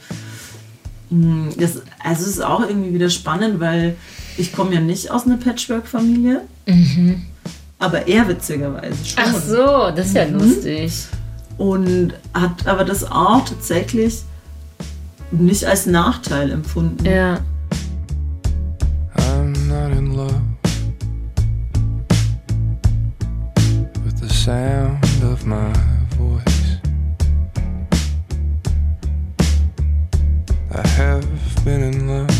mh, das, also es ist auch irgendwie wieder spannend, weil ich komme ja nicht aus einer Patchwork-Familie. Mhm. Aber er witzigerweise schon. Ach so, das ist ja mhm. lustig. Und hat aber das auch tatsächlich nicht als Nachteil empfunden. Ja. I'm not in love with the sound of my voice. I have been in love.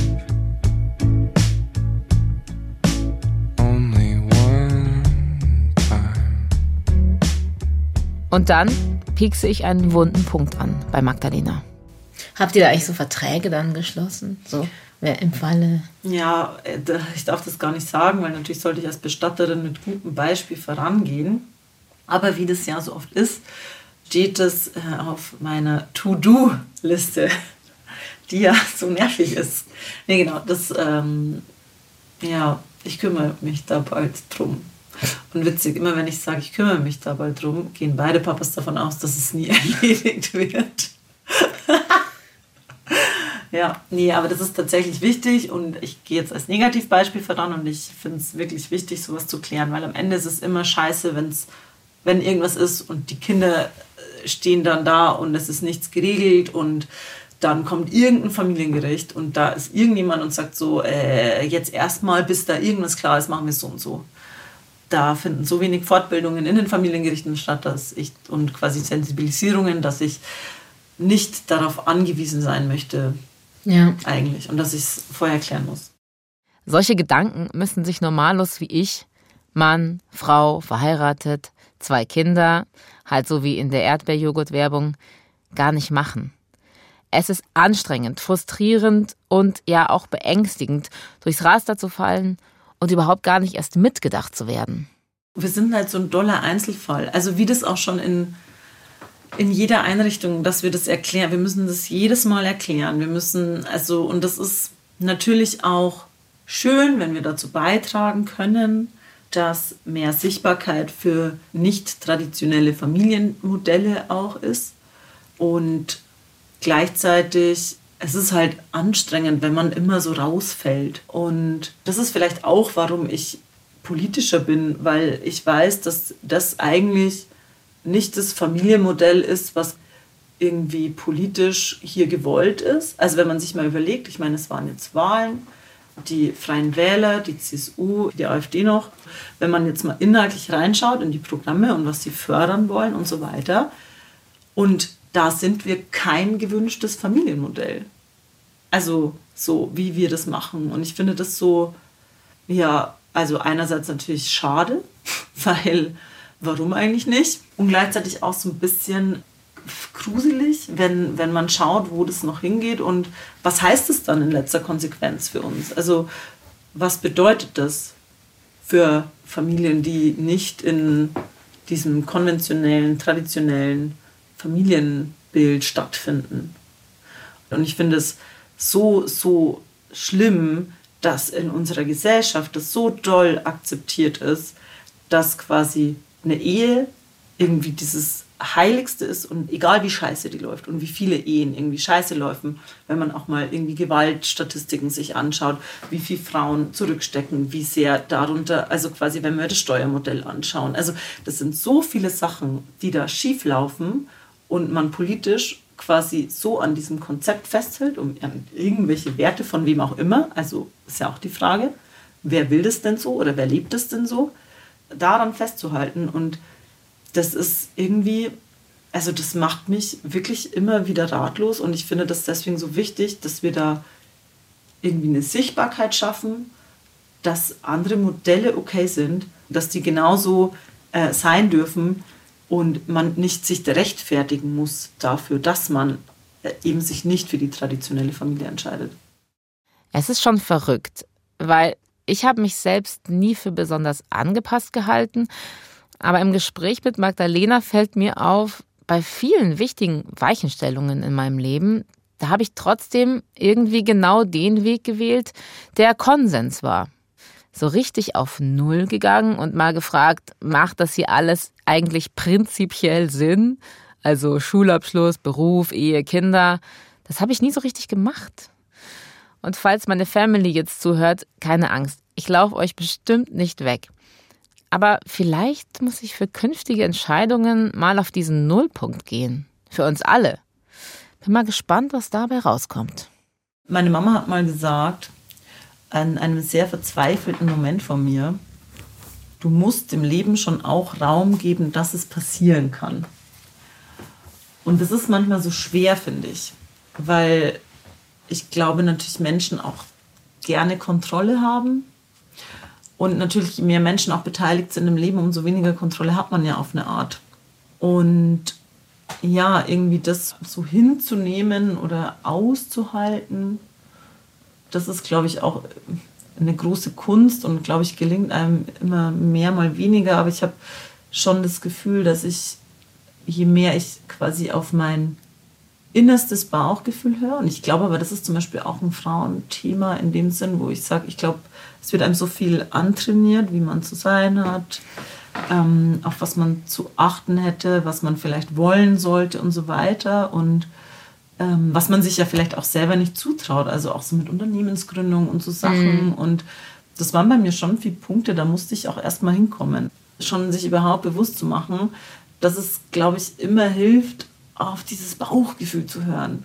Und dann piekse ich einen wunden Punkt an bei Magdalena. Habt ihr da eigentlich so Verträge dann geschlossen? So, wer im Falle. Ja, äh, ich darf das gar nicht sagen, weil natürlich sollte ich als Bestatterin mit gutem Beispiel vorangehen. Aber wie das ja so oft ist, steht es äh, auf meiner To-Do-Liste, die ja so nervig ist. Nee, genau, das, ähm, ja, ich kümmere mich da bald drum. Und witzig, immer wenn ich sage, ich kümmere mich da bald drum, gehen beide Papas davon aus, dass es nie erledigt wird. ja, nee, aber das ist tatsächlich wichtig und ich gehe jetzt als Negativbeispiel voran und ich finde es wirklich wichtig, sowas zu klären, weil am Ende ist es immer scheiße, wenn's, wenn irgendwas ist und die Kinder äh, stehen dann da und es ist nichts geregelt und dann kommt irgendein Familiengericht und da ist irgendjemand und sagt so, äh, jetzt erstmal, bis da irgendwas klar ist, machen wir es so und so da finden so wenig Fortbildungen in den Familiengerichten statt dass ich, und quasi Sensibilisierungen, dass ich nicht darauf angewiesen sein möchte, ja. eigentlich, und dass ich es vorher klären muss. Solche Gedanken müssen sich normallos wie ich, Mann, Frau, verheiratet, zwei Kinder, halt so wie in der Erdbeerjoghurt-Werbung, gar nicht machen. Es ist anstrengend, frustrierend und ja auch beängstigend, durchs Raster zu fallen und überhaupt gar nicht erst mitgedacht zu werden. Wir sind halt so ein doller Einzelfall. Also wie das auch schon in, in jeder Einrichtung, dass wir das erklären. Wir müssen das jedes Mal erklären. Wir müssen, also, und das ist natürlich auch schön, wenn wir dazu beitragen können, dass mehr Sichtbarkeit für nicht traditionelle Familienmodelle auch ist. Und gleichzeitig es ist halt anstrengend, wenn man immer so rausfällt. Und das ist vielleicht auch, warum ich politischer bin, weil ich weiß, dass das eigentlich nicht das Familienmodell ist, was irgendwie politisch hier gewollt ist. Also wenn man sich mal überlegt, ich meine, es waren jetzt Wahlen, die Freien Wähler, die CSU, die AfD noch. Wenn man jetzt mal inhaltlich reinschaut in die Programme und was sie fördern wollen und so weiter. Und da sind wir kein gewünschtes Familienmodell. Also so, wie wir das machen. Und ich finde das so, ja, also einerseits natürlich schade, weil warum eigentlich nicht? Und gleichzeitig auch so ein bisschen gruselig, wenn, wenn man schaut, wo das noch hingeht und was heißt es dann in letzter Konsequenz für uns? Also was bedeutet das für Familien, die nicht in diesem konventionellen, traditionellen Familienbild stattfinden? Und ich finde es so, so schlimm, dass in unserer Gesellschaft das so doll akzeptiert ist, dass quasi eine Ehe irgendwie dieses Heiligste ist und egal wie scheiße die läuft und wie viele Ehen irgendwie scheiße laufen, wenn man auch mal irgendwie Gewaltstatistiken sich anschaut, wie viele Frauen zurückstecken, wie sehr darunter, also quasi wenn wir das Steuermodell anschauen. Also das sind so viele Sachen, die da schief laufen und man politisch quasi so an diesem Konzept festhält, um irgendwelche Werte von wem auch immer, also ist ja auch die Frage, wer will das denn so oder wer lebt das denn so, daran festzuhalten. Und das ist irgendwie, also das macht mich wirklich immer wieder ratlos und ich finde das deswegen so wichtig, dass wir da irgendwie eine Sichtbarkeit schaffen, dass andere Modelle okay sind, dass die genauso äh, sein dürfen und man nicht sich rechtfertigen muss dafür, dass man äh, eben sich nicht für die traditionelle Familie entscheidet. Es ist schon verrückt, weil ich habe mich selbst nie für besonders angepasst gehalten, aber im Gespräch mit Magdalena fällt mir auf, bei vielen wichtigen Weichenstellungen in meinem Leben, da habe ich trotzdem irgendwie genau den Weg gewählt, der Konsens war. So richtig auf Null gegangen und mal gefragt, macht das hier alles eigentlich prinzipiell Sinn? Also Schulabschluss, Beruf, Ehe, Kinder. Das habe ich nie so richtig gemacht. Und falls meine Family jetzt zuhört, keine Angst. Ich laufe euch bestimmt nicht weg. Aber vielleicht muss ich für künftige Entscheidungen mal auf diesen Nullpunkt gehen. Für uns alle. Bin mal gespannt, was dabei rauskommt. Meine Mama hat mal gesagt, an einem sehr verzweifelten Moment von mir, du musst dem Leben schon auch Raum geben, dass es passieren kann. Und das ist manchmal so schwer, finde ich, weil ich glaube natürlich Menschen auch gerne Kontrolle haben. Und natürlich, je mehr Menschen auch beteiligt sind im Leben, umso weniger Kontrolle hat man ja auf eine Art. Und ja, irgendwie das so hinzunehmen oder auszuhalten, das ist, glaube ich, auch eine große Kunst und, glaube ich, gelingt einem immer mehr, mal weniger. Aber ich habe schon das Gefühl, dass ich, je mehr ich quasi auf mein innerstes Bauchgefühl höre. Und ich glaube aber, das ist zum Beispiel auch ein Frauenthema in dem Sinn, wo ich sage, ich glaube, es wird einem so viel antrainiert, wie man zu sein hat, ähm, auf was man zu achten hätte, was man vielleicht wollen sollte und so weiter. Und ähm, was man sich ja vielleicht auch selber nicht zutraut. Also auch so mit Unternehmensgründung und so Sachen. Mhm. Und das waren bei mir schon viele Punkte, da musste ich auch erstmal hinkommen. Schon sich überhaupt bewusst zu machen, dass es, glaube ich, immer hilft, auf dieses Bauchgefühl zu hören.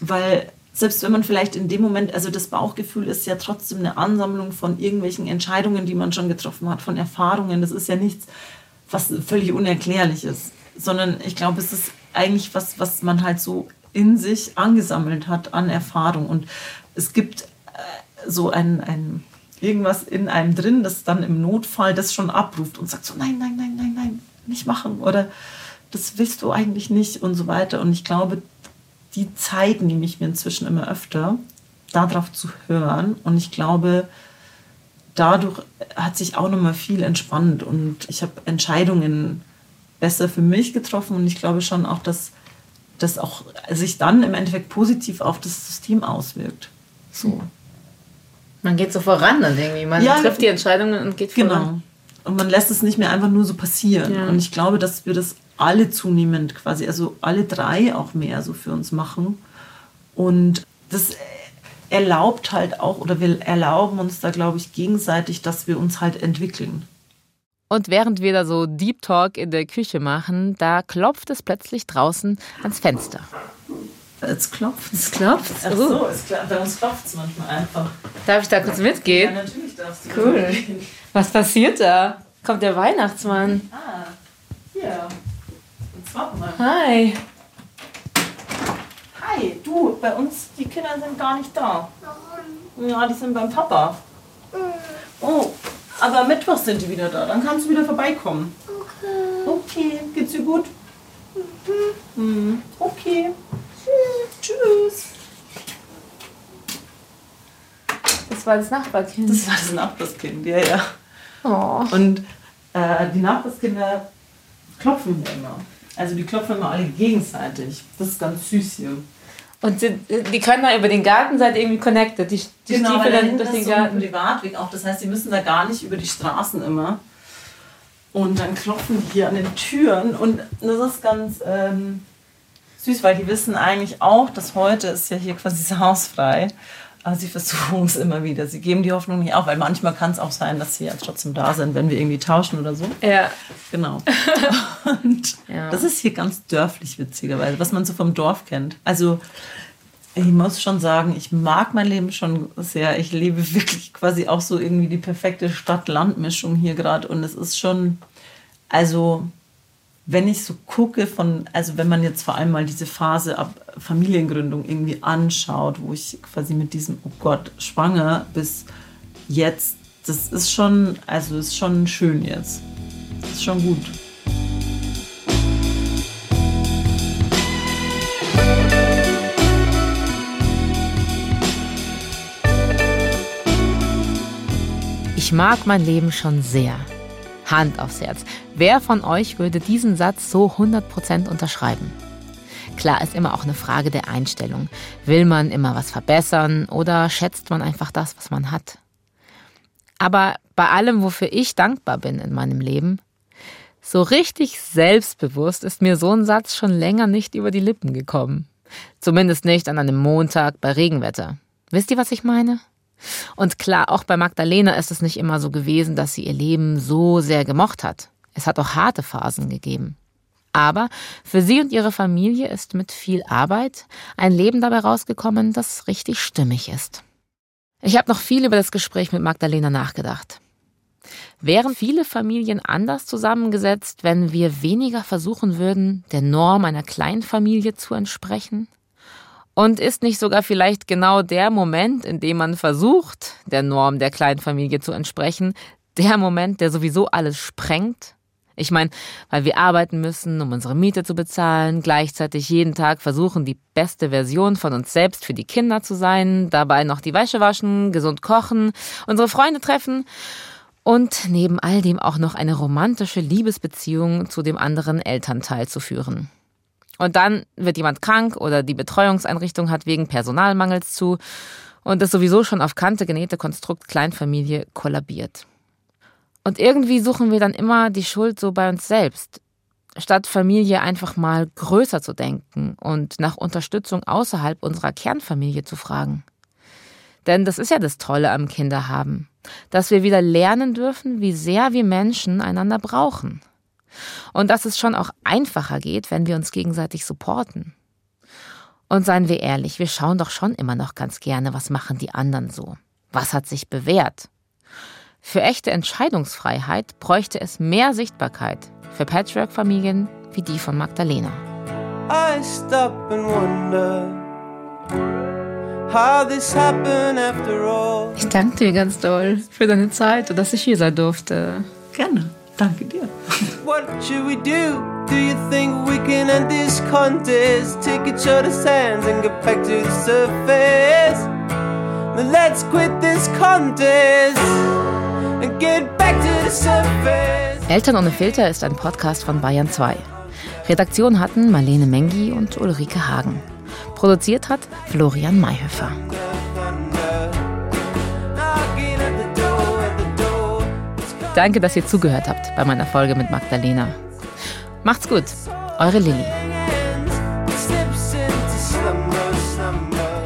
Weil selbst wenn man vielleicht in dem Moment, also das Bauchgefühl ist ja trotzdem eine Ansammlung von irgendwelchen Entscheidungen, die man schon getroffen hat, von Erfahrungen. Das ist ja nichts, was völlig unerklärlich ist, sondern ich glaube, es ist eigentlich was, was man halt so in sich angesammelt hat an Erfahrung. Und es gibt äh, so ein, ein irgendwas in einem drin, das dann im Notfall das schon abruft und sagt so, nein, nein, nein, nein, nein, nicht machen. Oder das willst du eigentlich nicht und so weiter. Und ich glaube, die Zeit nehme ich mir inzwischen immer öfter, darauf zu hören. Und ich glaube, dadurch hat sich auch nochmal viel entspannt und ich habe Entscheidungen besser für mich getroffen und ich glaube schon auch, dass das auch sich dann im Endeffekt positiv auf das System auswirkt. So. Man geht so voran dann irgendwie. Man ja, trifft die Entscheidungen und geht voran. Genau. Und man lässt es nicht mehr einfach nur so passieren. Ja. Und ich glaube, dass wir das alle zunehmend quasi, also alle drei auch mehr so für uns machen. Und das erlaubt halt auch, oder wir erlauben uns da, glaube ich, gegenseitig, dass wir uns halt entwickeln. Und während wir da so Deep Talk in der Küche machen, da klopft es plötzlich draußen ans Fenster. Es klopft. Es klopft? Ach so, es klopft. Bei uns klopft es manchmal einfach. Darf ich da kurz mitgehen? Ja, natürlich darfst du. Cool. Was passiert da? Kommt der Weihnachtsmann. Ah, hier. Hi. Hi, du, bei uns, die Kinder sind gar nicht da. Warum? Ja, die sind beim Papa. Mhm. Oh, aber Mittwoch sind die wieder da. Dann kannst du wieder vorbeikommen. Okay. Okay, geht's dir gut? Mhm. Mhm. Okay. Tschüss. Tschüss. Das war das Nachbarkind. Das war das Nachbarskind, ja, ja. Oh. Und äh, die Nachbarskinder klopfen hier immer. Also die klopfen immer alle gegenseitig. Das ist ganz süß hier. Und die, die können da über den Garten seid irgendwie connected. Die, die genau, Stiefel dann durch den so Garten. Ein Privatweg auch. Das heißt, die müssen da gar nicht über die Straßen immer. Und dann klopfen die hier an den Türen. Und das ist ganz ähm, süß, weil die wissen eigentlich auch, dass heute ist ja hier quasi das Haus frei. Aber sie versuchen es immer wieder. Sie geben die Hoffnung nicht auf, weil manchmal kann es auch sein, dass sie ja trotzdem da sind, wenn wir irgendwie tauschen oder so. Ja. Genau. Und ja. das ist hier ganz dörflich, witzigerweise, was man so vom Dorf kennt. Also Ich muss schon sagen, ich mag mein Leben schon sehr. Ich lebe wirklich quasi auch so irgendwie die perfekte Stadt-Land-Mischung hier gerade. Und es ist schon, also wenn ich so gucke von, also wenn man jetzt vor allem mal diese Phase ab Familiengründung irgendwie anschaut, wo ich quasi mit diesem, oh Gott, schwanger bis jetzt, das ist schon, also ist schon schön jetzt. Das ist schon gut. Ich mag mein Leben schon sehr. Hand aufs Herz. Wer von euch würde diesen Satz so 100% unterschreiben? Klar ist immer auch eine Frage der Einstellung. Will man immer was verbessern oder schätzt man einfach das, was man hat? Aber bei allem, wofür ich dankbar bin in meinem Leben, so richtig selbstbewusst ist mir so ein Satz schon länger nicht über die Lippen gekommen. Zumindest nicht an einem Montag bei Regenwetter. Wisst ihr, was ich meine? Und klar, auch bei Magdalena ist es nicht immer so gewesen, dass sie ihr Leben so sehr gemocht hat. Es hat auch harte Phasen gegeben. Aber für sie und ihre Familie ist mit viel Arbeit ein Leben dabei rausgekommen, das richtig stimmig ist. Ich habe noch viel über das Gespräch mit Magdalena nachgedacht. Wären viele Familien anders zusammengesetzt, wenn wir weniger versuchen würden, der Norm einer Kleinfamilie zu entsprechen? Und ist nicht sogar vielleicht genau der Moment, in dem man versucht, der Norm der Kleinfamilie zu entsprechen, der Moment, der sowieso alles sprengt? Ich meine, weil wir arbeiten müssen, um unsere Miete zu bezahlen, gleichzeitig jeden Tag versuchen, die beste Version von uns selbst für die Kinder zu sein, dabei noch die Wäsche waschen, gesund kochen, unsere Freunde treffen und neben all dem auch noch eine romantische Liebesbeziehung zu dem anderen Elternteil zu führen. Und dann wird jemand krank oder die Betreuungseinrichtung hat wegen Personalmangels zu und das sowieso schon auf Kante genähte Konstrukt Kleinfamilie kollabiert. Und irgendwie suchen wir dann immer die Schuld so bei uns selbst, statt Familie einfach mal größer zu denken und nach Unterstützung außerhalb unserer Kernfamilie zu fragen. Denn das ist ja das Tolle am Kinderhaben, dass wir wieder lernen dürfen, wie sehr wir Menschen einander brauchen. Und dass es schon auch einfacher geht, wenn wir uns gegenseitig supporten. Und seien wir ehrlich, wir schauen doch schon immer noch ganz gerne, was machen die anderen so. Was hat sich bewährt? Für echte Entscheidungsfreiheit bräuchte es mehr Sichtbarkeit für Patchwork-Familien wie die von Magdalena. I stop and wonder how this happened after all. Ich danke dir ganz doll für deine Zeit und dass ich hier sein durfte. Gerne. Danke dir. What should we do? Do you think we can end this contest? Take each other's hands and get back to the surface. Then let's quit this contest and get back to the surface. Eltern ohne Filter ist ein Podcast von Bayern 2. Redaktion hatten Marlene Mengi und Ulrike Hagen. Produziert hat Florian Mayhöfer. Danke, dass ihr zugehört habt bei meiner Folge mit Magdalena. Macht's gut, eure Lilly.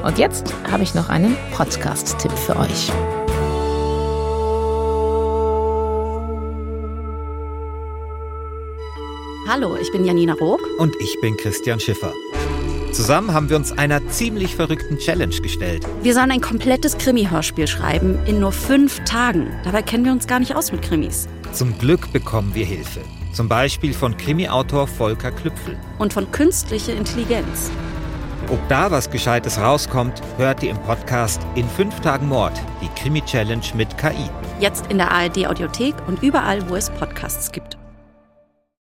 Und jetzt habe ich noch einen Podcast-Tipp für euch. Hallo, ich bin Janina Rook. Und ich bin Christian Schiffer. Zusammen haben wir uns einer ziemlich verrückten Challenge gestellt. Wir sollen ein komplettes Krimi-Hörspiel schreiben in nur fünf Tagen. Dabei kennen wir uns gar nicht aus mit Krimis. Zum Glück bekommen wir Hilfe. Zum Beispiel von Krimi-Autor Volker Klüpfel. Und von künstlicher Intelligenz. Ob da was Gescheites rauskommt, hört ihr im Podcast In fünf Tagen Mord, die Krimi-Challenge mit KI. Jetzt in der ARD-Audiothek und überall, wo es Podcasts gibt.